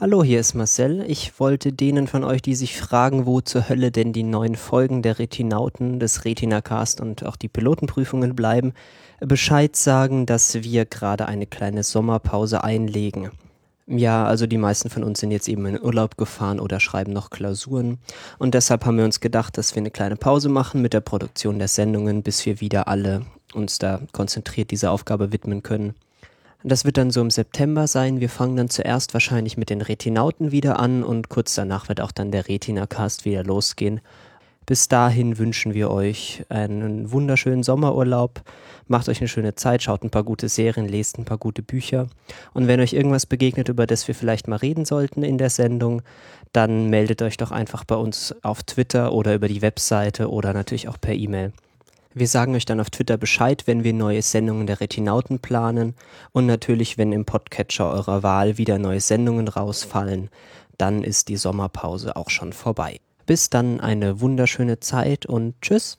Hallo, hier ist Marcel. Ich wollte denen von euch, die sich fragen, wo zur Hölle denn die neuen Folgen der Retinauten, des Retinacast und auch die Pilotenprüfungen bleiben, Bescheid sagen, dass wir gerade eine kleine Sommerpause einlegen. Ja, also die meisten von uns sind jetzt eben in Urlaub gefahren oder schreiben noch Klausuren. Und deshalb haben wir uns gedacht, dass wir eine kleine Pause machen mit der Produktion der Sendungen, bis wir wieder alle uns da konzentriert dieser Aufgabe widmen können. Das wird dann so im September sein. Wir fangen dann zuerst wahrscheinlich mit den Retinauten wieder an und kurz danach wird auch dann der Retina-Cast wieder losgehen. Bis dahin wünschen wir euch einen wunderschönen Sommerurlaub. Macht euch eine schöne Zeit, schaut ein paar gute Serien, lest ein paar gute Bücher. Und wenn euch irgendwas begegnet, über das wir vielleicht mal reden sollten in der Sendung, dann meldet euch doch einfach bei uns auf Twitter oder über die Webseite oder natürlich auch per E-Mail. Wir sagen euch dann auf Twitter Bescheid, wenn wir neue Sendungen der Retinauten planen und natürlich, wenn im Podcatcher eurer Wahl wieder neue Sendungen rausfallen, dann ist die Sommerpause auch schon vorbei. Bis dann eine wunderschöne Zeit und tschüss.